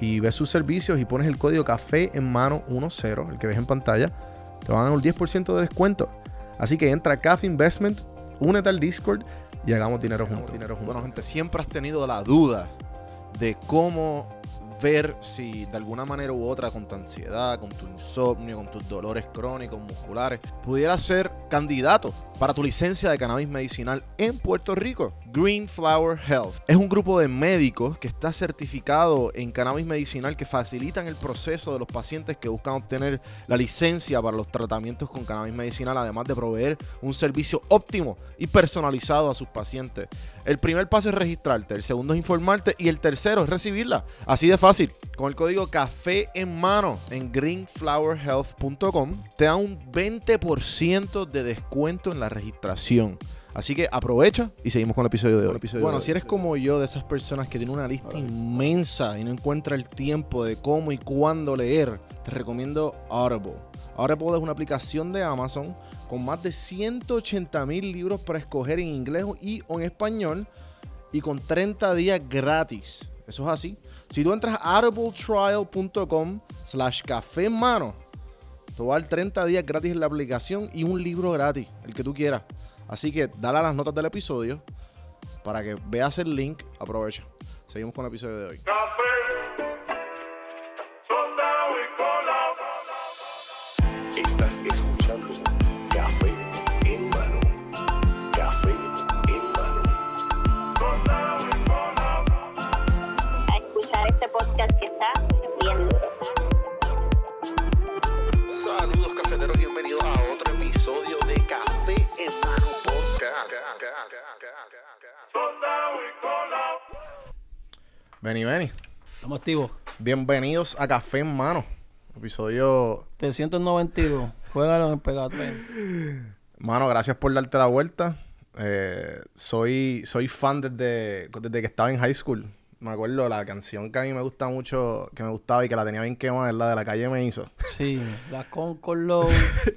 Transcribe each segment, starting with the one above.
y ves sus servicios y pones el código café en mano 10, el que ves en pantalla, te van a dar un 10% de descuento. Así que entra a Cafe Investment, únete al Discord y hagamos dinero juntos. Dinero juntos. Bueno, gente, siempre has tenido la duda de cómo ver si de alguna manera u otra con tu ansiedad, con tu insomnio, con tus dolores crónicos, musculares, pudieras ser candidato para tu licencia de cannabis medicinal en Puerto Rico. Green Flower Health es un grupo de médicos que está certificado en cannabis medicinal que facilitan el proceso de los pacientes que buscan obtener la licencia para los tratamientos con cannabis medicinal, además de proveer un servicio óptimo y personalizado a sus pacientes. El primer paso es registrarte, el segundo es informarte y el tercero es recibirla. Así de fácil. Con el código café en mano en greenflowerhealth.com te da un 20% de descuento en la registración. Así que aprovecha y seguimos con el episodio de hoy. bueno, si eres como yo, de esas personas que tienen una lista inmensa y no encuentra el tiempo de cómo y cuándo leer, te recomiendo Audible. Audible es una aplicación de Amazon con más de 180 mil libros para escoger en inglés y o en español y con 30 días gratis. Eso es así. Si tú entras a audibletrial.com slash café en mano, te va a dar 30 días gratis en la aplicación y un libro gratis, el que tú quieras. Así que dale a las notas del episodio para que veas el link. Aprovecha. Seguimos con el episodio de hoy. Estás escuchando Vení, vení. Estamos activos. Bienvenidos a Café en Mano. Episodio. 392. Juégalo en el Pegatrén. Mano, gracias por darte la vuelta. Eh, soy, soy fan desde, desde que estaba en high school. Me acuerdo la canción que a mí me gusta mucho, que me gustaba y que la tenía bien quemada, es la de la calle me hizo. Sí, la Concord Low,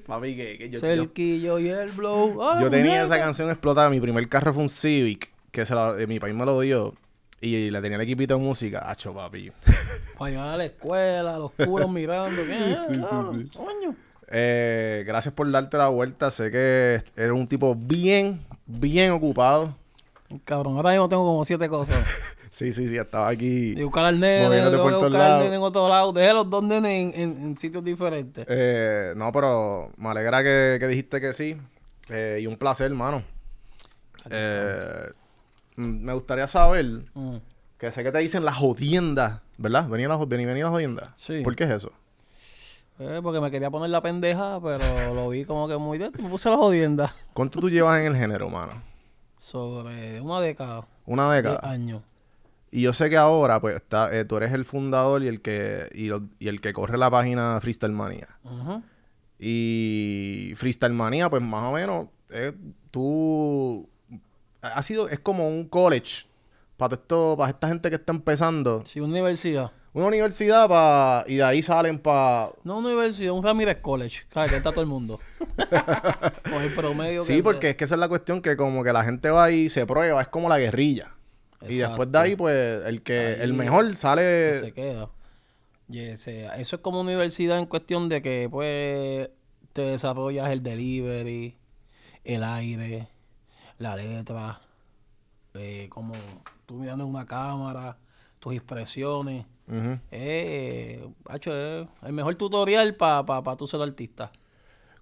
Papi, que, que yo, yo, Cerquillo y el Blow. ¡Ah, yo tenía mierda! esa canción explotada. Mi primer carro fue un Civic, que se la- eh, mi país me lo dio. Y le tenía el equipito de música. Hacho, papi. Para llegar a la escuela, los curos mirando. ¿Qué? Sí, sí, Ah, sí. coño. Eh, gracias por darte la vuelta. Sé que eres un tipo bien, bien ocupado. Cabrón, ahora mismo tengo como siete cosas. Sí, sí, sí, estaba aquí. Y buscar al nene, Moviéndote por todos lados. nene en otro lado. Dejé los dos nenes en, en- en sitios diferentes. Eh, no, pero me alegra que, que dijiste que sí. Eh, y un placer, hermano. Eh, me gustaría saber, Mm. que sé que te dicen la jodienda, ¿verdad? Venía la, vení, venía la jodienda. Sí. ¿Por qué es eso? Eh, porque me quería poner la pendeja, pero lo vi como que muy... de- Me puse la jodienda. ¿Cuánto tú llevas en el género, mano? Sobre una década. Una década. años. Y yo sé que ahora, pues, está, eh, tú eres el fundador y el que y, lo- y el que corre la página Freestyle Manía. Ujú. Y Freestyle Manía, pues más o menos, eh, tú ha sido, es como un college para esto, para esta gente que está empezando. Sí, universidad. Una universidad pa, y de ahí salen para. No universidad, un Ramírez College. Claro, que está todo el mundo. Con el promedio que Sí, sea. porque es que esa es la cuestión que como que la gente va y se prueba, es como la guerrilla. Y después de ahí, pues, el que, Ahí el mejor sale. se queda. Eso es como universidad en cuestión de que, pues, te desarrollas el delivery, el aire, la letra, eh, como tú mirando en una cámara, tus expresiones. Ujú. Eh, hacho, es el mejor tutorial para pa, pa tú ser artista.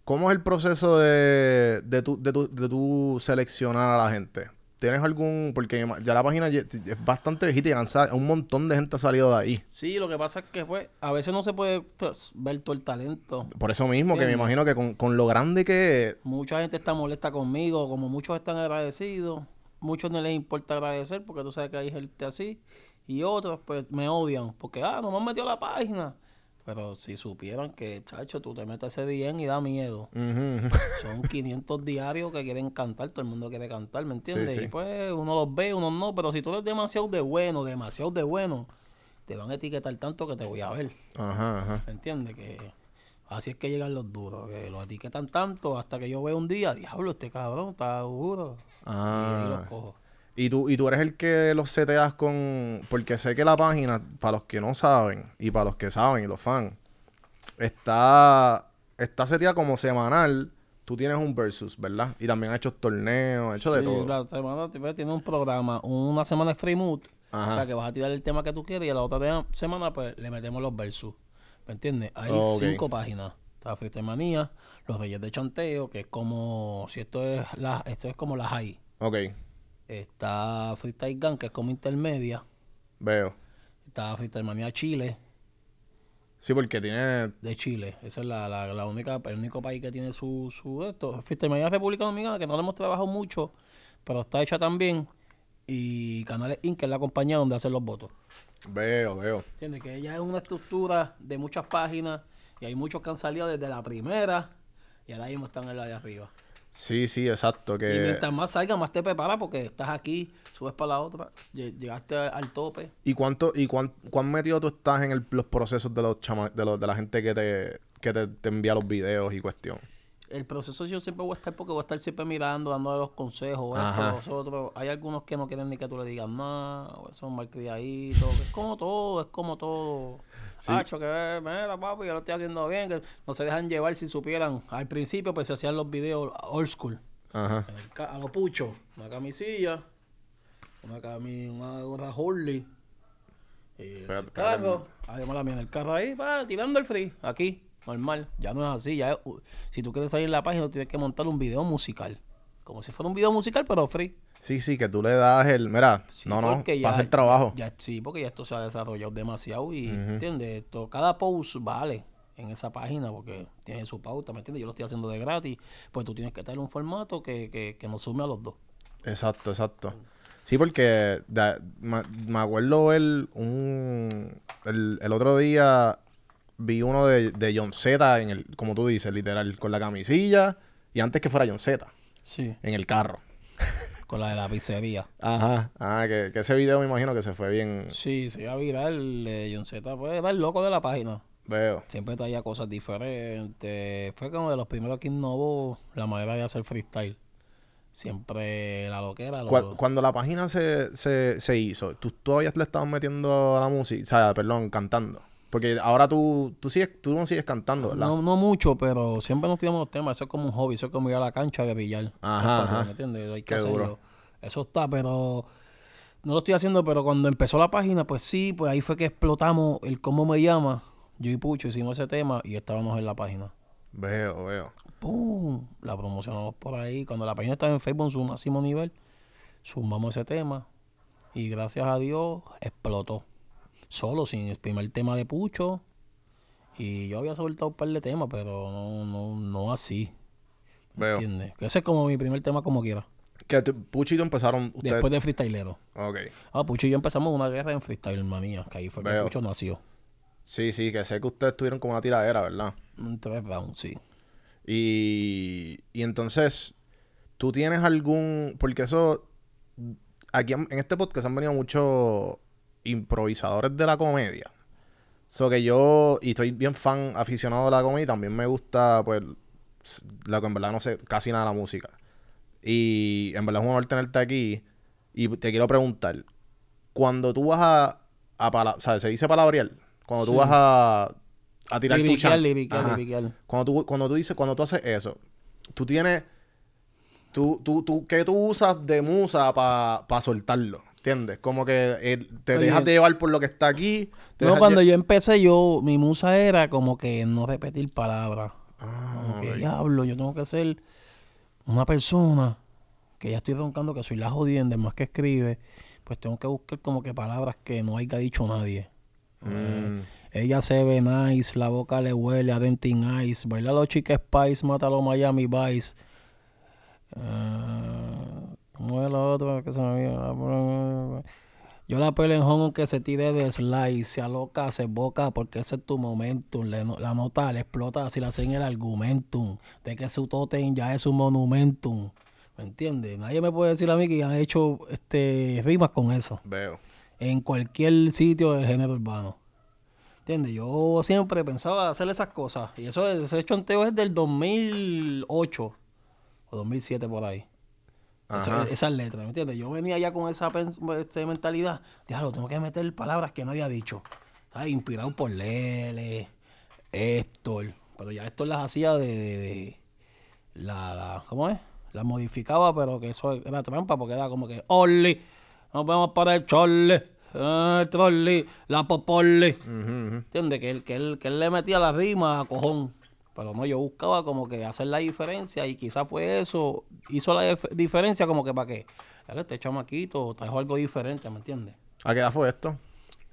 ¿Cómo es el proceso de, de, tu, de, tu, de tu seleccionar a la gente? ¿Tienes algún...? Porque ya la página es bastante viejita y. Un montón de gente ha salido de ahí. Sí, lo que pasa es que pues, a veces no se puede pues, ver todo el talento. Por eso mismo, que me imagino que con, con lo grande que. Mucha gente está molesta conmigo, como muchos están agradecidos, muchos no les importa agradecer porque tú sabes que hay gente así Y otros, pues, me odian porque, ah, no me han metido a la página. Pero si supieran que, chacho, tú te metes ese día y da miedo. Son 500 diarios que quieren cantar, todo el mundo quiere cantar, ¿me entiendes? Sí, sí. Y pues uno los ve, uno no, pero si tú eres demasiado de bueno, demasiado de bueno, te van a etiquetar tanto que te voy a ver, Ajá, ajá. ¿me entiendes? Que así es que llegan los duros, que los etiquetan tanto hasta que yo veo un día, diablo, este cabrón está duro. Y ahí los Ah. cojo. Y tú, y tú eres el que los seteas con. Porque sé que la página, para los que no saben, y para los que saben y los fans, está. Está seteada como semanal. Tú tienes un versus, ¿verdad? Y también has hecho torneos, has hecho de Sí, todo. La semana tiene un programa, una semana es free mood, Ajá. o sea que vas a tirar el tema que tú quieres y a la otra semana pues le metemos los versus. ¿Me entiendes? Hay cinco páginas. Está Freestyle Manía, Los Reyes de Chanteo, que es como si esto es la, esto es como la high. Ok, Está Freestyle Gun, que es como intermedia. veo. Está Freestyle Manía Chile, Sí, porque tiene. de Chile. Esa es la, la, la única, el único país que tiene su, su esto. Freestyle Manía República Dominicana, que no le hemos trabajado mucho, pero está hecha también. Y Canales Inc., que es la compañía donde hacen los votos. Veo, veo. ¿Entiendes? Que ella es una estructura de muchas páginas y hay muchos que han salido desde la primera y ahora mismo están en la de arriba. Sí, sí, exacto. Y Que. mientras más salga, más te preparas porque estás aquí, subes para la otra, lle- llegaste al, al tope. ¿Y cuánto, y cuán, cuán metido tú estás en el- los procesos de los chama- de, los, de la gente que te, que te, te envía los videos y cuestión? El proceso yo siempre voy a estar porque voy a estar siempre mirando, dándole los consejos. los otros. Hay algunos que no quieren ni que tú le digas nada, o son malcriaditos. Es como todo, es como todo. Sí. Hacho, que mira, papi, yo lo estoy haciendo bien. Que no se dejan llevar si supieran. Al principio, pues se hacían los videos old school. Ajá. A lo pucho, una camisilla, una cami, una gorra Hurley. Y el carro, además la mía en el carro ahí, va, tirando el free, aquí, normal. Ya no es así, ya es- si tú quieres salir en la página tienes que montar un video musical. Como si fuera un video musical, pero free. Sí, sí, que tú le das el. Mira, Sí, no, no, ya- pasa el trabajo. Ya, sí, porque ya esto se ha desarrollado demasiado y, Ujú. ¿entiendes? Esto, cada post vale en esa página porque tiene su pauta, ¿me entiendes? Yo lo estoy haciendo de gratis, pues tú tienes que tener un formato que, que, que nos sume a los dos. Exacto, exacto. Sí, porque da- me acuerdo el, un, el, el otro día vi uno de, de John Z, en el, como tú dices, literal, con la camisilla y antes que fuera John Z, Sí. en el carro. Con la de la pizzería. Ajá. Ah, que, que ese video me imagino que se fue bien. Sí, se iba a virar de John Z, pues era el loco de la página. Veo. Siempre traía cosas diferentes. Fue como de los primeros que innovó la manera de hacer freestyle. Siempre la loquera. lo- Cu- Cuando la página se, se, se hizo, ¿tú todavía le estabas metiendo a la música? O sea, perdón, cantando. Porque ahora tú, tú, sigues, tú no sigues cantando, ¿verdad? no, no mucho, pero siempre nos tiramos los temas. Eso es como un hobby, eso es como ir a la cancha a guerrillar. Ajá, patrón, ajá. ¿Me entiendes? Hay que Qué hacerlo. duro. Eso está, pero no lo estoy haciendo, pero cuando empezó la página, pues sí, pues ahí fue que explotamos el cómo me llama. Yo y Pucho hicimos ese tema y estábamos en la página. Veo, veo. ¡Pum! La promocionamos por ahí. Cuando la página estaba en Facebook en su máximo nivel, sumamos ese tema. Y gracias a Dios explotó. Solo, sin el primer tema de Pucho. Y yo había soltado un par de temas, pero no, no, no así. Veo. ¿Entiendes? Que ese es como mi primer tema como quiera. Que tú- Pucho y tú empezaron ustedes. Después de freestylero. Ok. Ah, Pucho y yo empezamos una guerra en freestyle manía. Que ahí fue que Veo. Pucho nació. Sí, sí, que sé que ustedes tuvieron como una tiradera, ¿verdad? Un tres rounds, sí. Y, y entonces, ¿tú tienes algún...? Porque eso... Aquí en en este podcast han venido muchos improvisadores de la comedia. So que yo... Y estoy bien fan, aficionado de la comedia. y También me gusta, pues... La que en verdad no sé casi nada de la música. Y en verdad es un honor tenerte aquí. Y te quiero preguntar. Cuando tú vas a... a pala- o sea, se dice palabrear. Cuando tú Sí. vas a... A tirar tu Ajá. liriquear. Cuando tú, cuando tú dices, cuando tú haces eso, tú tienes. Tú, tú, tú, ¿Qué tú usas de musa para soltarlo? ¿Entiendes? Como que eh, te Oye, dejas de llevar por lo que está aquí. No, cuando yo empecé, yo, mi musa era como que no repetir palabras. Ah, Como que diablo, yo tengo que ser una persona que ya estoy roncando que soy la jodienda, más que escribe, pues tengo que buscar como que palabras que no haya dicho nadie. Mm, Ella se ve nice, la boca le huele a Dentin Ice, baila los Chica Spice, los Miami Vice. Ah, ¿Cómo es la otra que se me? Yo la pelo en home que se tire de slide, se aloca, se boca, porque ese es tu momentum. Le la nota le explota si la hacen el argumentum. De que su totem ya es un monumentum. ¿Me entiendes? Nadie me puede decir a mí que han hecho este rimas con eso. Veo. En cualquier sitio del género urbano. ¿Entiendes? Yo siempre pensaba hacer esas cosas. Y eso, ese chonteo es del 2008 o 2007 por ahí. Eso- esas letras, ¿me entiendes? Yo venía ya con esa este, mentalidad. Diablo, tengo que meter palabras que nadie ha dicho. ¿Sabes? Inspirado por Lele, Héctor. Pero ya Héctor las hacía de... de- de- la, la- ¿Cómo es? Las modificaba, pero que eso era trampa porque era como que... Oli, nos vemos para el chorle, el trolley, la popoli. Ujú, ujú. ¿Entiendes? Que él, que, él, que él le metía la rima a cojón. Pero no, yo buscaba como que hacer la diferencia y quizás fue eso. Hizo la dif- diferencia como que para qué. Dale, este chamaquito trajo algo diferente, ¿me entiendes? ¿A qué edad fue esto?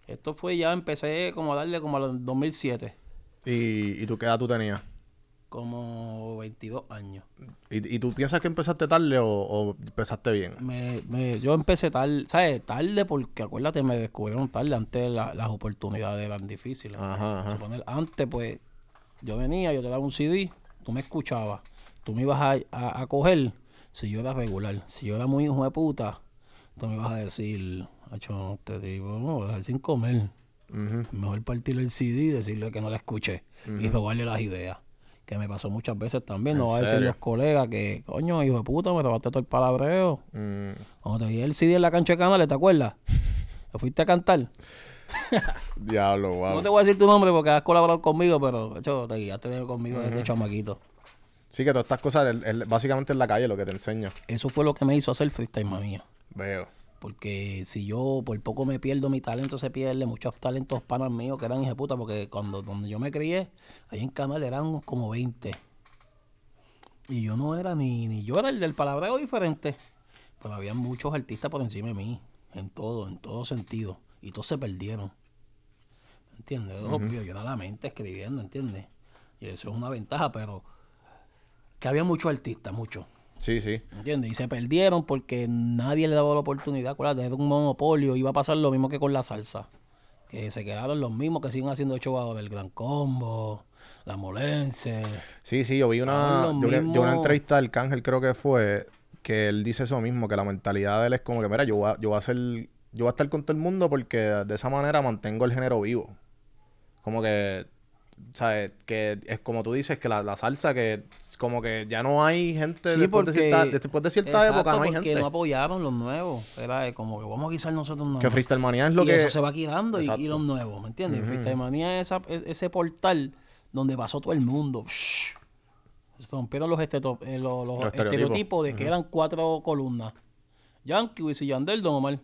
Esto fue ya, empecé como a darle como a los 2007. ¿Y, y tú qué edad tú tenías? Como 22 años. ¿Y, y tú piensas que empezaste tarde o, o empezaste bien? Me, me- yo empecé tarde, ¿sabes? Tarde porque acuérdate, me descubrieron tarde. Antes la- las oportunidades eran difíciles. Ajá, ajá. Antes, pues, yo venía, yo te daba un CD, tú me escuchabas, tú me ibas a, a- a coger si yo era regular. Si yo era muy hijo de puta, tú me ibas a decir, Acho, te digo, no, voy a dejar sin comer. Mejor partirle el CD y decirle que no la escuché y robarle las ideas. Que me pasó muchas veces también. No ¿En va a decir los colegas que, coño, hijo de puta, me robaste todo el palabreo. Mm, Cuando te di el CD en la cancha de canales, ¿te acuerdas? ¿Te fuiste a cantar? diablo, wow. No te voy a decir tu nombre porque has colaborado conmigo, pero hecho, te guiaste conmigo desde chamaquito. Sí, que todas estas cosas, el- el- básicamente en la calle lo que te enseña. Eso fue lo que me hizo hacer freestyle manía. Veo. Porque si yo por poco me pierdo mi talento, se pierde. Muchos talentos panas míos que eran puta porque cuando donde yo me crié, ahí en Canal eran como 20. Y yo no era ni, ni yo era el del palabreo diferente. Pero había muchos artistas por encima de mí. En todo, en todo sentido. Y todos se perdieron. ¿Entiendes? Obvio, yo era la mente escribiendo, ¿entiendes? Y eso es una ventaja, pero que había muchos artistas, muchos. Sí, sí. ¿Entiendes? Y se perdieron porque nadie le daba la oportunidad. Acuérdate, era un monopolio. Iba a pasar lo mismo que con la salsa. Que se quedaron los mismos que siguen haciendo show ahora. El Gran Combo, La Molense. Sí, sí, yo vi una, yo vi- yo una mismos- entrevista del Cángel, creo que fue, que él dice eso mismo, que la mentalidad de él es como que, mira, yo voy a, yo voy a hacer, yo voy a estar con todo el mundo porque de esa manera mantengo el género vivo. Como que, ¿sabes? Que es como tú dices, que la, la salsa, que es como que ya no hay gente Sí, después, de cierta, después de cierta Exacto, época, no hay porque gente. no apoyaron los nuevos. Era como que vamos a guisar nosotros nuevos. que Freestyle Manía es lo y que... eso se va quedando y, los nuevos, ¿me entiendes? Freestyle Manía es esa- es- ese portal donde pasó todo el mundo. Shh. Se rompieron los, esteto- eh, los- los Los estereotipos. estereotipos de que eran cuatro columnas. Yankee, Wisin Yandel, Don Omar.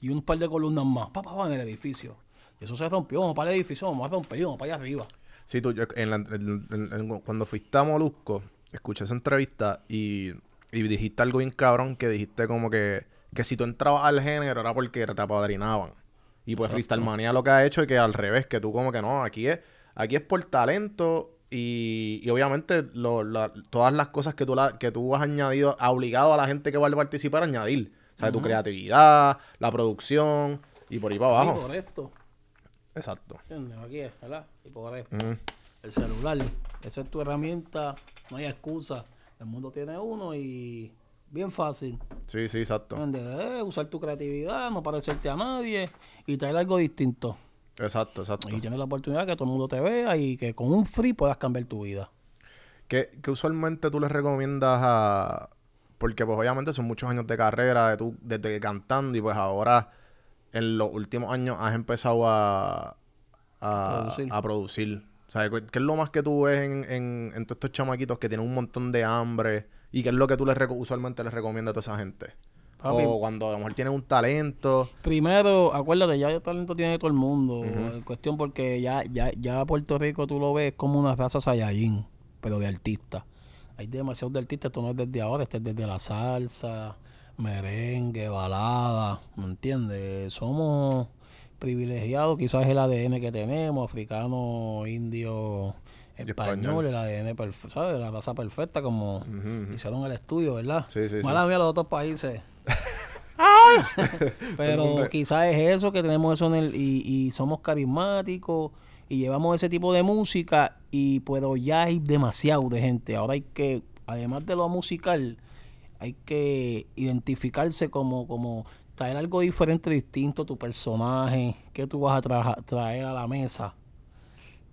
Y un par de columnas más. Pa, pa, pa, en el edificio. Y eso se rompió. Vamos para el edificio, vamos a romper, vamos para allá arriba. Sí, tú, yo- en la- en- en- en- cuando fuiste a Molusco, escuché esa entrevista y, y dijiste algo bien cabrón que dijiste como que, que si tú entrabas al género era porque te apadrinaban. Y pues Freestyle Manía lo que ha hecho es que al revés, que tú como que no, aquí es, aquí es por talento y, y obviamente lo- la- todas las cosas que tú, la- que tú has añadido, ha obligado a la gente que va a participar a añadir. O sea, tu creatividad, la producción y por ahí para Y abajo. por esto. Exacto. Aquí es, ¿verdad? Y por esto. El celular. Esa es tu herramienta. No hay excusa. El mundo tiene uno y bien fácil. Sí, sí, exacto. Eh, usar tu creatividad, no parecerte a nadie y traer algo distinto. Exacto, exacto. Y tienes la oportunidad que todo el mundo te vea y que con un free puedas cambiar tu vida. ¿Qué, qué usualmente tú les recomiendas a...? Porque pues obviamente son muchos años de carrera de tú, desde cantando y pues ahora en los últimos años has empezado a, a, Producir. a producir. O sea, ¿qué es lo más que tú ves en, en, en todos estos chamaquitos que tienen un montón de hambre? ¿Y qué es lo que tú les usualmente les recomiendas a toda esa gente? Papi. O cuando a lo mejor tienen un talento. Primero, acuérdate, ya el talento tiene todo el mundo. En cuestión porque ya, ya, ya Puerto Rico tú lo ves como una raza Saiyajin, pero de artistas. Hay demasiados de artistas, esto no es desde ahora, este es desde la salsa, merengue, balada, ¿me entiendes? Somos privilegiados, quizás el ADN que tenemos, africano, indio, español, español. el ADN, perfe- ¿sabes? La raza perfecta como Ujú, ujú. hicieron el estudio, ¿verdad? Sí, sí, sí. Mala mía los otros países. Pero quizás es eso que tenemos eso en el y, y somos carismáticos y llevamos ese tipo de música y pero ya hay demasiado de gente. Ahora hay que, además de lo musical, hay que identificarse como, como traer algo diferente, distinto a tu personaje, que tú vas a traer a la mesa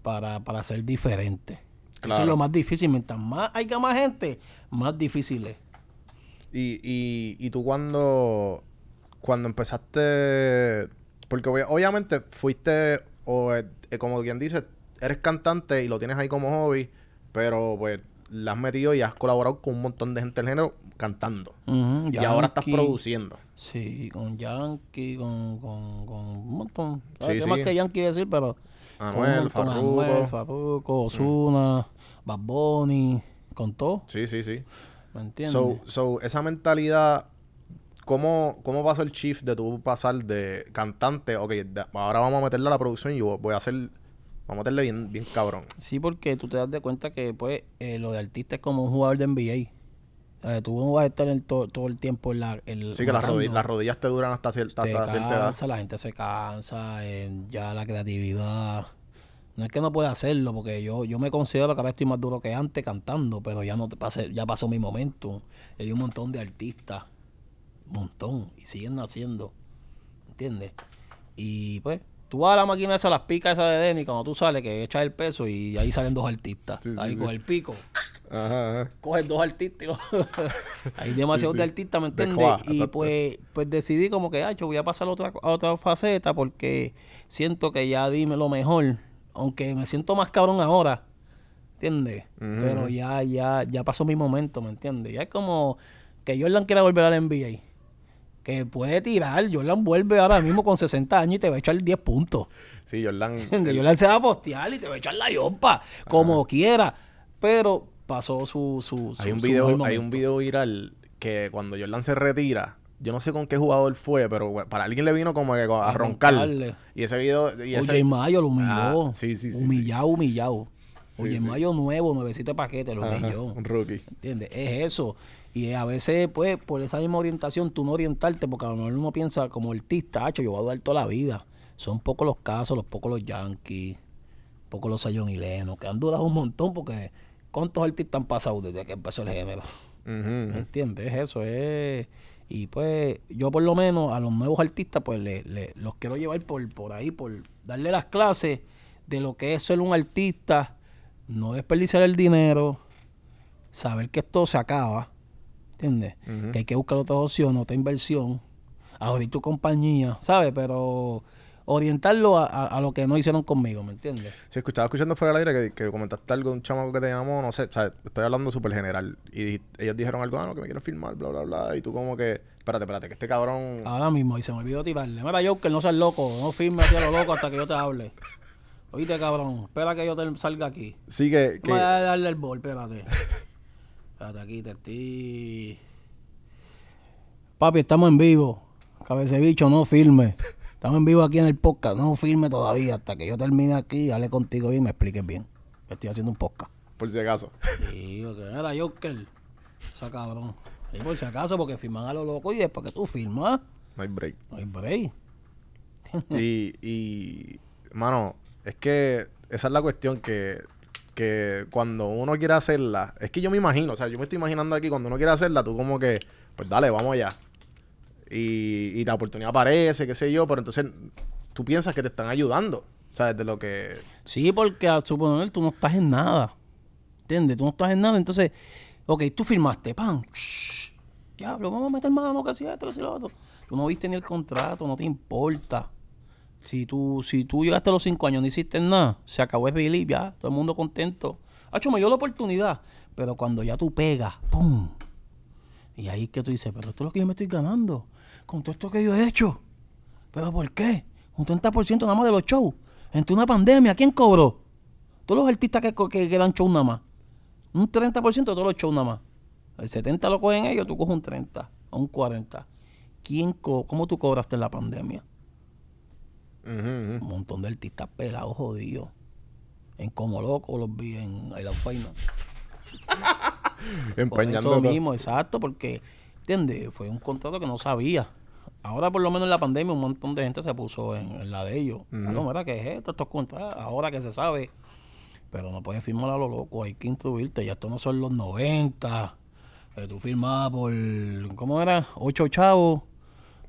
para, para ser diferente. Eso Claro. es lo más difícil. Mientras más haya más gente, más difícil es. Y, y, y tú cuando, cuando empezaste, porque obvia- obviamente fuiste, o eh, como quien dice, eres cantante y lo tienes ahí como hobby, pero pues la has metido y has colaborado con un montón de gente del género cantando. Y ahora estás produciendo. Sí, con Yankee, con, con, con un montón. Sí, sí. más que Yankee decir, pero. con Anuel, montón. Farruko. Farruko, Ozuna, Bad Bunny, con todo, Sí, sí, sí. ¿me entiendes? So, so, esa mentalidad, ¿cómo, ¿cómo pasó el shift de tu pasar de cantante? Ok, de- ahora vamos a meterle a la producción y yo voy a hacer, vamos a meterle bien, bien cabrón. Sí, porque tú te das de cuenta que pues eh, lo de artista es como un jugador de NBA. O sea, tú no vas a estar en to- todo el tiempo en la... en- Sí, que las, rodillas, las rodillas te duran hasta, cierta te hasta cierta edad. cansa, la gente se cansa, eh, ya la creatividad. No es que no pueda hacerlo, porque yo, yo me considero que ahora estoy más duro que antes cantando, pero ya no te pasé, ya pasó mi momento. Hay un montón de artistas, un montón, y siguen naciendo, ¿entiendes? Y pues, tú vas a la máquina esa, las picas esa de Denny, cuando tú sales, que echas el peso y ahí salen dos artistas. Sí, ahí sí. con el pico Ajá, ajá. coges dos artistas y los- hay demasiados de artistas, ¿me De entiendes? y exacto. pues, pues decidí como que, ah, yo voy a pasar a otra, a otra faceta porque siento que ya dime lo mejor, aunque me siento más cabrón ahora, ¿entiendes? Pero ya, ya, ya pasó mi momento, ¿me entiendes? Ya es como que Jordan quiera volver al NBA. Que puede tirar, Jordan vuelve ahora mismo con 60 años y te va a echar 10 puntos. Sí, Jordan. Jordan se va a postear y te va a echar la yompa, como quiera. Pero pasó su, su, su hay un su video, hay un video viral que cuando Jordan se retira, yo no sé con qué jugador fue, pero bueno, para alguien le vino como que a, A roncar. roncarle. Y ese video, y ese, Oye Mayo lo humilló. Ah, sí, sí, sí, sí. Humillado, humillado. Sí, Oye sí. Mayo nuevo, nuevecito de paquete, lo humilló. un rookie. ¿Entiendes? Es eso. Y a veces, pues, por esa misma orientación, tú no orientarte, porque a lo mejor uno piensa como artista, hacho, yo voy a durar toda la vida. Son pocos los casos, los pocos los Yankees, pocos los Sayon y Leno, que han durado un montón, porque ¿cuántos artistas han pasado desde que empezó el género? ¿Me entiendes? Eso es. Y pues yo por lo menos a los nuevos artistas pues le, le- los quiero llevar por, por ahí, por darle las clases de lo que es ser un artista, no desperdiciar el dinero, saber que esto se acaba, ¿entiendes? Que hay que buscar otra opción, otra inversión, abrir tu compañía, ¿sabes? Pero orientarlo a, a- a lo que no hicieron conmigo, ¿me entiendes? Sí, escuchaba escuchando fuera del aire que, que comentaste algo de un chamaco que te llamó, no sé, o sea, estoy hablando súper general. Y ellos dijeron algo, ah, no, que me quieren filmar, bla, bla, bla. Y tú como que, espérate, espérate, que este cabrón... Ahora mismo, y se me olvidó tirarle. Mira, Joker, no seas loco. No firme hacia lo loco hasta que yo te hable. Oíste, cabrón. Espera que yo te salga aquí. Sí, que... que Voy a darle el bol, espérate. Espérate aquí, te estoy... Papi, estamos en vivo. Cabece bicho, no firme. Estamos en vivo aquí en el podcast. No firme todavía hasta que yo termine aquí, hable contigo y me expliques bien. Estoy haciendo un podcast. por si acaso. Sí, porque era Joker. Esa cabrón. Y por si acaso, porque firman a lo loco y después que tú firmas, No hay break. no hay break. y, y, mano, es que esa es la cuestión que, que cuando uno quiere hacerla, es que yo me imagino, o sea, yo me estoy imaginando aquí, cuando uno quiere hacerla, tú como que, pues dale, vamos allá. Y, y la oportunidad aparece, qué sé yo, pero entonces tú piensas que te están ayudando, ¿sabes? De lo que... Sí, porque al suponer tú no estás en nada. ¿Entiendes? Tú no estás en nada. Entonces, ok, tú firmaste, pan. shh, Diablo, vamos a meter mano, que si esto, que si lo otro. Tú no viste ni el contrato, no te importa. Si tú, si tú llegaste a los cinco años no hiciste nada, se acabó el relief, ya, todo el mundo contento. Hacho, me dio la oportunidad. Pero cuando ya tú pegas, ¡pum! Y ahí es que tú dices, pero esto es lo que yo me estoy ganando. Con todo esto que yo he hecho. ¿Pero por qué? Un 30% nada más de los shows. Entre una pandemia, ¿quién cobró? Todos los artistas que, que, que dan show nada más. Un 30% de todos los shows nada más. El 70 lo cogen ellos, tú coges un 30 o un 40. ¿Quién co ¿Cómo tú cobraste en la pandemia? Un montón de artistas pelados, jodidos. En Como Loco los vi en I Love. Por Empañando eso mismo, exacto, porque, ¿entiendes? Fue un contrato que no sabía. Ahora, por lo menos en la pandemia, un montón de gente se puso en, en la de ellos. No, mira, ¿qué es esto? Estos contratos, ahora que se sabe. Pero no puedes firmar a lo loco, hay que instruirte. Ya esto no son los 90. que tú firmabas por, ¿cómo era? 8 chavos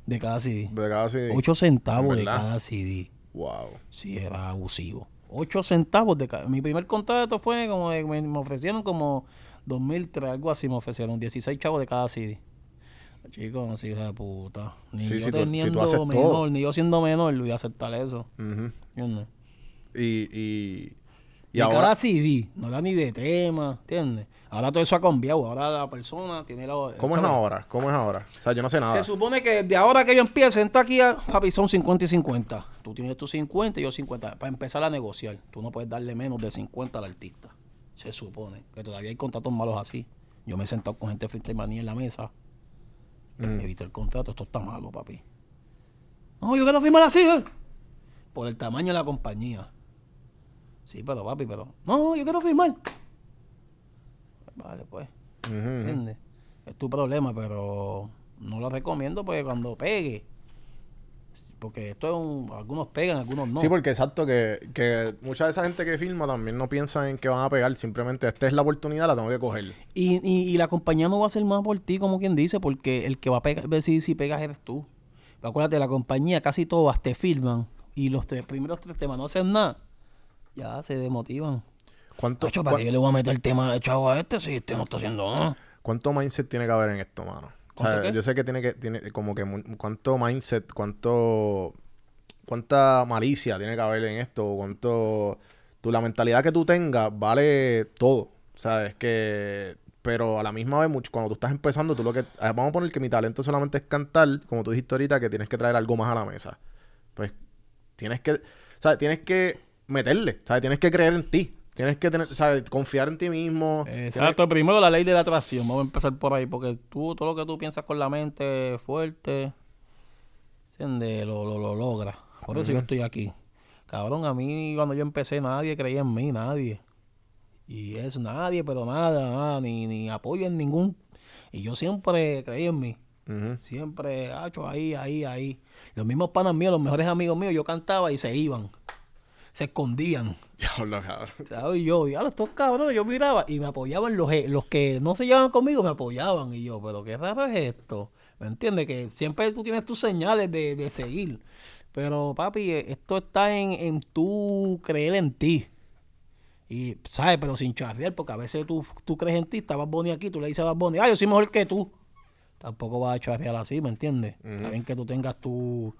de cada CD. De cada CD. 8 centavos de cada CD. Wow. Sí, era abusivo. 8 centavos de cada... Mi primer contrato fue como... Me, me ofrecieron como 2003, algo así me ofrecieron. 16 chavos de cada CD. Chicos, no soy hija de puta. Ni Sí, yo si tú- si tú teniendo menor, todo. ni yo siendo menor, voy a aceptar eso. Ujú. ¿Entiendes? Y, y, y Y ahora. cada CD, no era ni de tema, ¿entiendes? Ahora todo eso ha cambiado. Ahora la persona tiene la... ¿Cómo es ahora? ¿Cómo es ahora? O sea, yo no sé nada. Se supone que de ahora que yo empiece, entra aquí, a, papi, son 50 y 50. Tú tienes tus 50 y yo 50. Para empezar a negociar, tú no puedes darle menos de 50 al artista. Se supone que todavía hay contratos malos así. Yo me he sentado con gente de manía en la mesa. Mm. He visto el contrato, esto está malo, papi. No, yo quiero firmar así, ¿eh? Por el tamaño de la compañía. Sí, pero papi, pero. No, yo quiero firmar. Vale, pues. Ujú. ¿Entiendes? Es tu problema, pero no lo recomiendo porque cuando pegue, porque esto es un, algunos pegan, algunos no. Sí, porque exacto, que, que mucha de esa gente que filma también no piensa en que van a pegar, simplemente esta es la oportunidad, la tengo que coger. y, y, y la compañía no va a hacer más por ti, como quien dice, porque el que va a pegar, ver si, si pegas eres tú. Pero acuérdate, la compañía casi todas te filman y los tres primeros tres temas no hacen nada, ya se demotivan. ¿Cuánto, Tacho, ¿para qué yo le voy a meter el tema de chavo a este si este no está haciendo nada? ¿Cuánto mindset tiene que haber en esto, mano? Yo sé que tiene que, tiene como que, cuánto mindset, cuánto, cuánta malicia tiene que haber en esto, cuánto, tú, la mentalidad que tú tengas vale todo, o sea, es que, pero a la misma vez, mucho, cuando tú estás empezando, tú lo que, ah, vamos a poner que mi talento solamente es cantar, como tú dijiste ahorita, que tienes que traer algo más a la mesa, pues, tienes que, sea, tienes que meterle, sea, tienes que creer en ti, tienes que tener, confiar en ti mismo, tienes- Exacto, primero la ley de la atracción, vamos a empezar por ahí, porque tú, todo lo que tú piensas con la mente fuerte, ¿entiendes? Lo, lo, lo logras. Por eso yo estoy aquí. Cabrón, a mí cuando yo empecé nadie creía en mí, nadie. Y es nadie, pero nada, nada, ni, ni apoyo en ningún. Y yo siempre creí en mí. Ujú. Siempre, hacho, ahí, ahí, ahí. Los mismos panas míos, los mejores amigos míos, yo cantaba y se iban. Se escondían. Diablo, cabrón. ¿Sabes? Y yo, diablo, estos cabrones, yo miraba y me apoyaban los, eh, los que no se llevaban conmigo, me apoyaban. Y yo, pero qué raro es esto. ¿Me entiendes? Que siempre tú tienes tus señales de, de seguir. Pero, papi, eh, esto está en, en tú creer en ti. Y, ¿sabes? Pero sin charrear, porque a veces tú, tú crees en ti, está Bad Bunny aquí, tú le dices a Bad Bunny, ah, yo soy mejor que tú. Tampoco vas a charrear así, ¿me entiendes? Está bien que tú tengas tu,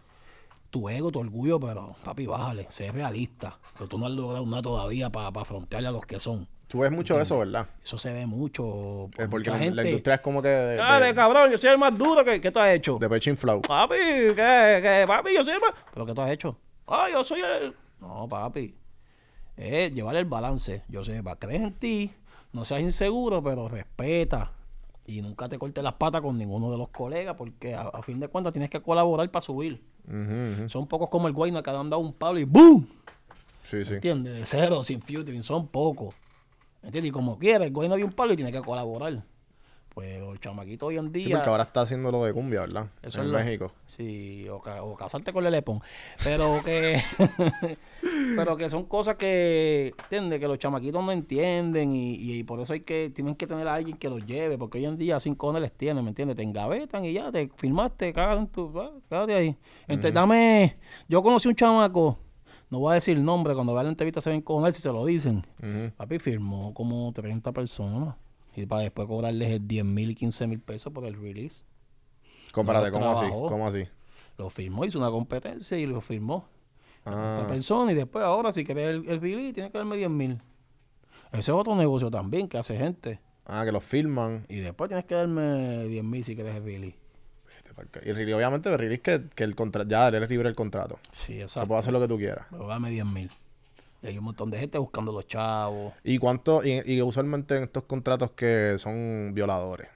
tu ego, tu orgullo, pero, papi, bájale, sé realista. Pero tú no has logrado nada todavía para afrontarle a los que son. Tú ves mucho de eso, ¿verdad? Eso se ve mucho. Es porque mucha la, industria es como que de, Dale, de, cabrón, yo soy el más duro que, que tú has hecho. de pecho inflado. Papi, ¿qué, qué? Papi, yo soy el más... ¿Pero qué tú has hecho? Ah, yo soy el... No, papi. Es llevar el balance. Yo sé, va, crees en ti, no seas inseguro, pero respeta. Y nunca te cortes las patas con ninguno de los colegas, porque a, a fin de cuentas tienes que colaborar para subir. Son pocos como el Guayna que han dado un palo y ¡boom! Sí, sí. ¿Entiendes? De cero, sin filtering, son pocos. ¿Entiendes? Y como quiera, el Guayna dio un palo y tiene que colaborar. Pues los chamaquitos hoy en día... Sí, porque ahora está haciendo lo de cumbia, ¿verdad? Eso en es lo- México. Sí, o, ca- o casarte con Lelepón. Pero que. pero que son cosas que. ¿Entiendes? Que los chamaquitos no entienden. Y, y por eso hay que. Tienen que tener a alguien que los lleve. Porque hoy en día sin cojones les tienen, ¿me entiendes? Te engavetan y ya, te firmaste, cágate en tu. Cágate ahí. Entonces, dame. Yo conocí un chamaco. No voy a decir el nombre, cuando vea la entrevista se ven con él si se lo dicen. Papi firmó como 30 personas. Y para después cobrarles 10 mil y 15 mil pesos por el release. Compárate, lo ¿cómo así? ¿Cómo así? Lo firmó, hizo una competencia y lo firmó. Ah, Esta persona y después ahora si querés el, el release tiene que darme 10 mil. Ese es otro negocio también que hace gente. ah, que los filman. Y después tienes que darme 10 mil si quieres el release. Y el release, obviamente, el release que, que el contrato, ya eres libre del contrato. Sí, Que exacto. puedes hacer lo que tú quieras. Pero dame 10 mil. Y hay un montón de gente buscando los chavos. ¿Y cuánto? Y, y usualmente en estos contratos que son violadores,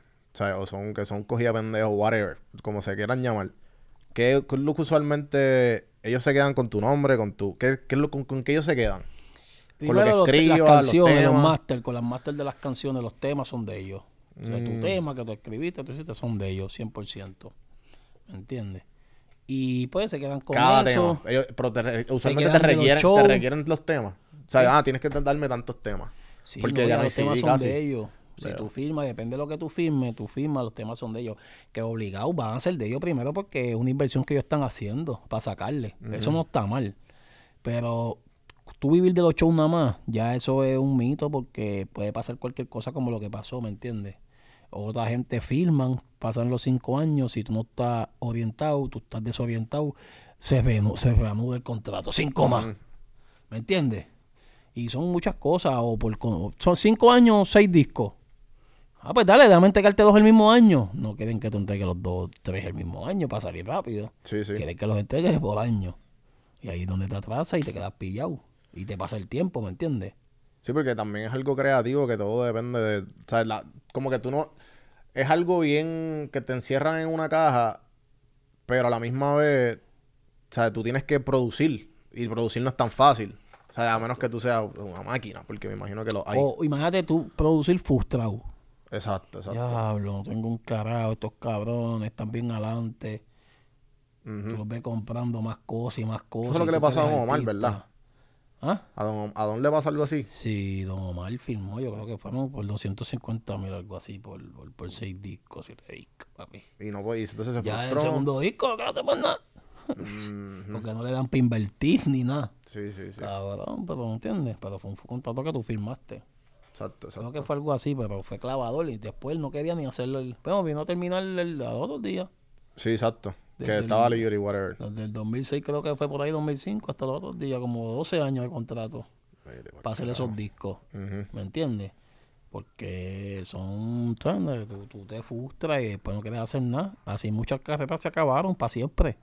o son que son cogida pendejos, whatever, como se quieran llamar, ¿qué, qué es lo que usualmente ellos se quedan con tu nombre, con tu, qué, qué es lo con, con qué ellos se quedan? Con lo que Primero los te- escriba, las los canciones, los, temas. máster, con las máster de las canciones, los temas son de ellos. O sea, Mm. tu tema que tú escribiste, tú hiciste, son de ellos, 100%. ¿Me entiendes? Y pues se quedan con Cada eso. tema. Ellos- pero te usualmente te requieren, te requieren los temas. O sea, ah, tienes que darme tantos temas. Sí, Porque ya no hay los temas son casi. de ellos. Si Veo. tú firmas, depende de lo que tú firmes, tú firmas, los temas son de ellos. Que obligados van a ser de ellos primero porque es una inversión que ellos están haciendo para sacarle. Eso no está mal. Pero tú vivir de los shows nada más, ya eso es un mito porque puede pasar cualquier cosa como lo que pasó, ¿me entiendes? Otra gente firman, pasan los cinco años, si tú no estás orientado, tú estás desorientado, se, se reanuda el contrato. Cinco más. ¿Me entiendes? Y son muchas cosas, o por son cinco años, seis discos. Ah, pues dale, dame entregarte dos el mismo año. No quieren que tú entregues los dos, tres el mismo año para salir rápido. Sí, sí. Quieren que los entregues por año. Y ahí es donde te atrasas y te quedas pillado. Y te pasa el tiempo, ¿me entiendes? Sí, porque también es algo creativo que todo depende de. O sea, la- como que tú no. Es algo bien que te encierran en una caja, pero a la misma vez. O sea, tú tienes que producir. Y producir no es tan fácil. O sea, a menos que tú seas una máquina, porque me imagino que lo hay. O imagínate tú producir frustrado. Exacto, exacto. Diablo, no tengo un carajo, estos cabrones están bien adelante. Tú los ves comprando más cosas y más cosas. Eso es lo que le pasa a Omar. ¿verdad? ¿Ah? ¿A don, ¿A don le pasa algo así? Sí, Don Omar firmó, yo creo que fueron por 250 mil, algo así, por, por, por seis discos, siete discos, papi. Y no y entonces se Ya el frustró. segundo disco, no te nada. Ujú. Porque no le dan para invertir ni nada. Sí, sí, sí. Cabrón, pero no entiendes. Pero fue un contrato que tú firmaste. Exacto, Creo exacto. que fue algo así, pero fue clavador y después él no quería ni hacerlo. El... Bueno, vino a terminar el, el, los otros días. Sí, exacto. Desde que el- estaba libre y whatever. Desde el 2006 creo que fue por ahí 2005 hasta los otros días, como 12 años de contrato para hacer esos discos. ¿Me entiendes? Porque son. Tú, tú te frustras y después no quieres hacer nada. Así muchas carreras se acabaron para siempre.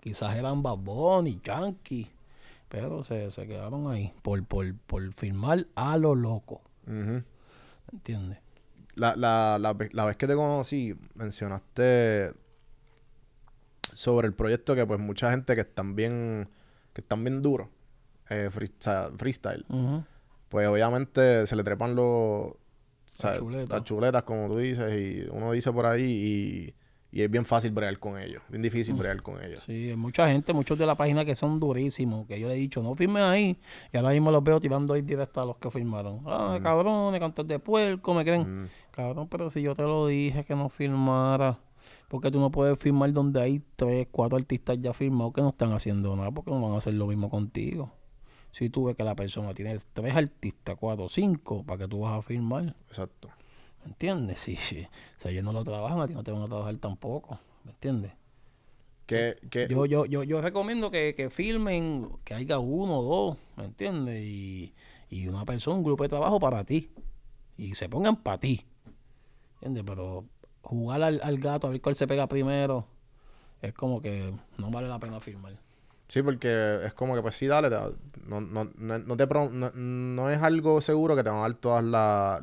Quizás eran Bad Bunny, Yankee, pero se, se quedaron ahí por, por, por firmar a lo loco. ¿Me entiendes? La, la, la, la vez que te conocí, mencionaste sobre el proyecto que pues mucha gente que están bien, que están bien duros, eh, freestyle, Ujú. pues obviamente se le trepan los, Las chuletas. las chuletas, como tú dices, y uno dice por ahí y, y es bien fácil bregar con ellos, bien difícil bregar con ellos. Sí, hay mucha gente, muchos de la página que son durísimos, que yo le he dicho, no firmes ahí, y ahora mismo los veo tirando ahí directo a los que firmaron. Ah, cabrones, cantos de puerco, me creen. Mm. Cabrón, pero si yo te lo dije que no firmara, porque tú no puedes firmar donde hay tres, cuatro artistas ya firmados que no están haciendo nada, porque no van a hacer lo mismo contigo. Si tú ves que la persona tiene tres artistas, cuatro, cinco, ¿para que tú vas a firmar? Exacto. ¿Me entiendes? Si, si, si ellos no lo trabajan, a ti no te van a trabajar tampoco. ¿Me entiendes? Que, que, Yo, yo, yo, yo recomiendo que, que filmen, que haya uno o dos, ¿me entiendes? Y, y una persona, un grupo de trabajo para ti. Y se pongan para ti. ¿Entiendes? Pero jugar al, al gato a ver cuál se pega primero es como que no vale la pena firmar. Sí, porque es como que, pues sí, dale, no, no, no, no te no, no es algo seguro que te van a dar todos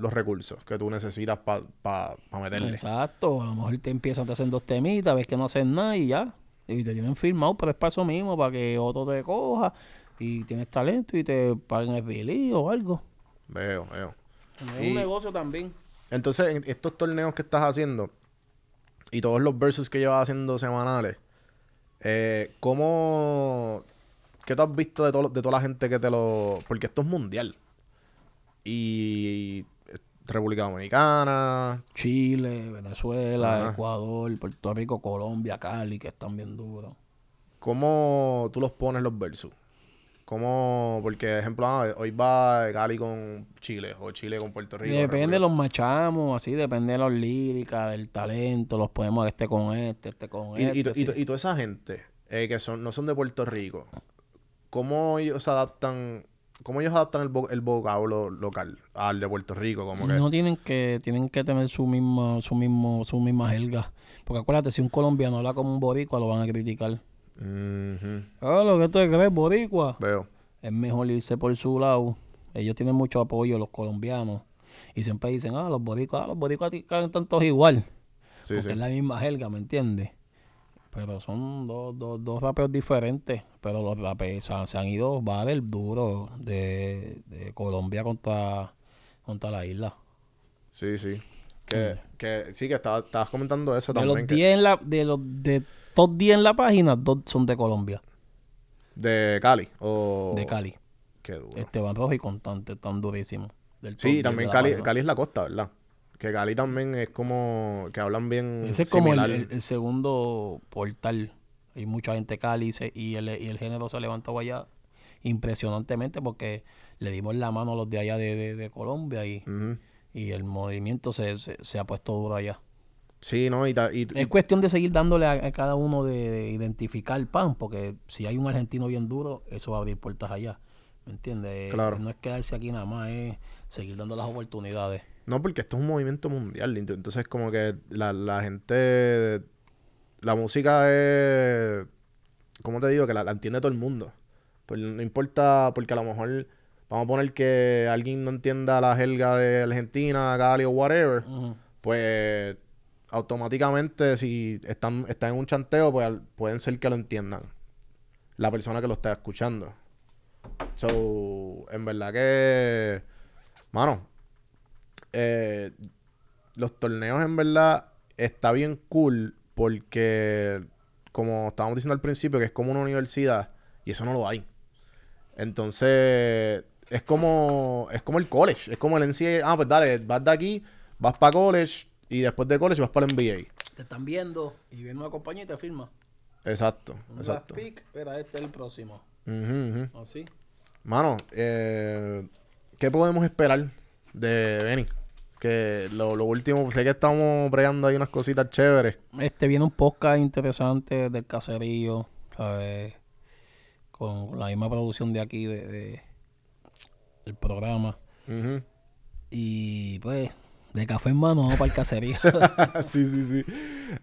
los recursos que tú necesitas para meterle. Exacto. A lo mejor te empiezan a hacer dos temitas, ves que no hacen nada y ya. Y te tienen firmado, pero es para eso mismo, para que otro te coja y tienes talento y te paguen el billy o algo. Veo, veo. Es Y- un negocio también. Entonces, en estos torneos que estás haciendo y todos los versus que llevas haciendo semanales, eh, ¿cómo... ¿Qué tú has visto de, todo, de toda la gente que te lo... Porque esto es mundial. Y... República Dominicana. Chile, Venezuela, Ajá. Ecuador, Puerto Rico, Colombia, Cali, que están bien duros. ¿Cómo tú los pones los versus? ¿Cómo...? Porque, ejemplo, ah, hoy va Cali con Chile o Chile con Puerto Rico. Depende, República- los machamos, así, depende de las líricas, del talento, los podemos este con este, este con Y, y, este. y, to- y toda esa gente eh, que son, no son de Puerto Rico, ¿cómo ellos adaptan, cómo ellos adaptan el, vo- el vocablo local al de Puerto Rico? Como que, No tienen que, tienen que tener su misma, su mismo, su misma jerga. Porque acuérdate, si un colombiano habla como un boricua, lo van a criticar. Ujú, Ah, lo que tú crees, boricua. Veo. Es mejor irse por su lado. Ellos tienen mucho apoyo, los colombianos. Y siempre dicen, ah, los boricuas, ah, los boricuas cantan todos igual. Sí, porque sí. es la misma jerga, ¿me entiendes? Pero son dos, dos, dos rapeos diferentes. Pero los rapeos se han, se han ido bares duros de, de Colombia contra, contra la isla. Sí, sí. Que, que sí, que estaba- estabas comentando eso De también. los que- 10 en la, de los de top 10 en la página, dos son de Colombia, De Cali. O... de Cali. Qué duro. Esteban Rojo y Constante, tan durísimo. Del Sí, 10 también de Cali. Cali es la costa, ¿verdad? Que Cali también es como que hablan bien Ese es como el, similar. el- el segundo portal. Hay mucha gente Cali y, se- y el, y el género se levantó allá impresionantemente porque le dimos la mano a los de allá de, de- de Colombia y, y el movimiento se, se- se ha puesto duro allá. Sí, ¿no? Y, ta- y- y- Es cuestión de seguir dándole a, a cada uno de, de identificar el pan, porque si hay un argentino bien duro, eso va a abrir puertas allá. ¿Me entiendes? Claro. No es quedarse aquí nada más, es seguir dando las oportunidades. No, porque esto es un movimiento mundial. ent- Entonces, como que la, la gente. La música es. ¿Cómo te digo? Que la, la entiende todo el mundo. Pues no importa, porque a lo mejor. Vamos a poner que alguien no entienda la jerga de Argentina, Cali o whatever. Pues. Automáticamente, si están, están en un chanteo, pues pueden ser que lo entiendan. La persona que lo está escuchando. So, en verdad que. Mano, eh, los torneos en verdad está bien cool porque, como estábamos diciendo al principio, que es como una universidad y eso no lo hay. Entonces, es como, es como el college, es como el NCAA. Ah, pues dale, vas de aquí, vas para college y después de college vas para el NBA. Te están viendo y viene una compañía y te firma. Exacto, Un exacto. pick, era este es el próximo. Ujú. Así. Mano, eh, ¿qué podemos esperar de Benny? Que lo, lo último, sé que estamos bregando ahí unas cositas chéveres. Este viene un podcast interesante del caserío, ¿sabes? Con la misma producción de aquí, de, de- del programa. Ujú. Y pues, de café en mano, vamos para el caserío. sí, sí, sí.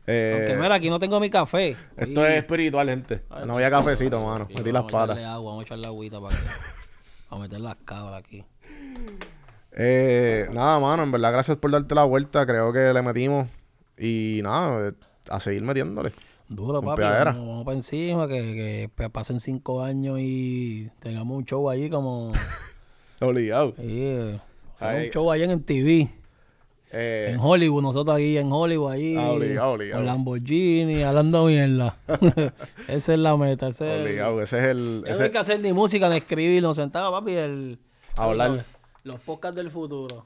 Eh, Aunque mira, aquí no tengo mi café. esto es espiritual, gente. Ay, No había cafecito, mano. Metí las vamos echarle patas. agua, vamos a echarle agüita para que... A meter las cabras aquí. Eh, nada, mano, en verdad, gracias por darte la vuelta. Creo que le metimos. Y nada, eh, a seguir metiéndole. Duro, papi. Vamos, vamos para encima, que, que pasen cinco años y tengamos un show allí como... Obligado. Sí, eh, hacemos Ay. un show allí en TV. Eh, En Hollywood, nosotros aquí en Hollywood, ahí. Ah, obligado, obligado. Con Lamborghini, hablando mierda. Esa es la meta. Ese es el-. Ese es el. Ya no hay que hacer ni música ni escribir, nos sentaba, papi, el... A hablar. Los podcasts del futuro.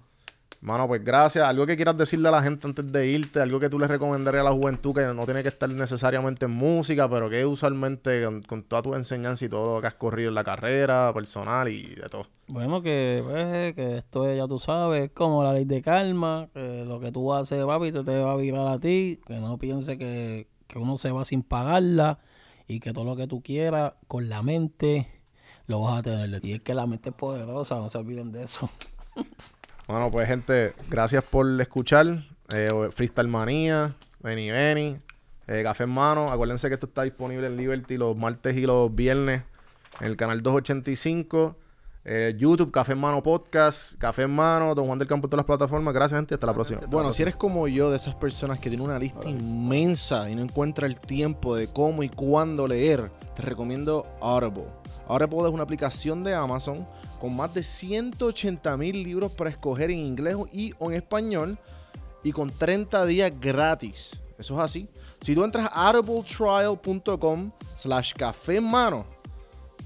Mano, pues gracias. Algo que quieras decirle a la gente antes de irte, algo que tú le recomendarías a la juventud que no tiene que estar necesariamente en música, pero que usualmente con, toda tu enseñanza y todo lo que has corrido en la carrera personal y de todo. Bueno, que, pues, que esto es, ya tú sabes, es como la ley de karma, que lo que tú haces, papi, te, te va a virar a ti, que no piense que, que uno se va sin pagarla y que todo lo que tú quieras con la mente lo vas a tener. Y es que la mente es poderosa, no se olviden de eso. Bueno, pues gente, gracias por escuchar. Eh, Freestyle Manía, Benny Benny, eh, Café en Mano. Acuérdense que esto está disponible en Liberty los martes y los viernes en el canal 285. eh, YouTube, Café en Mano Podcast, Café en Mano, Don Juan del Campo, todas las plataformas. Gracias, gente. Hasta la próxima. Bueno, si eres como yo, de esas personas que tienen una lista inmensa y no encuentra el tiempo de cómo y cuándo leer, te recomiendo Audible. Audible es una aplicación de Amazon con más de 180 mil libros para escoger en inglés y en español y con 30 días gratis. Eso es así. Si tú entras a audibletrial.com slash café en mano,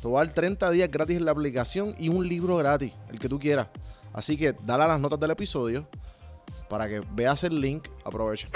te va a dar 30 días gratis en la aplicación y un libro gratis, el que tú quieras. Así que dale a las notas del episodio para que veas el link. Aprovecha.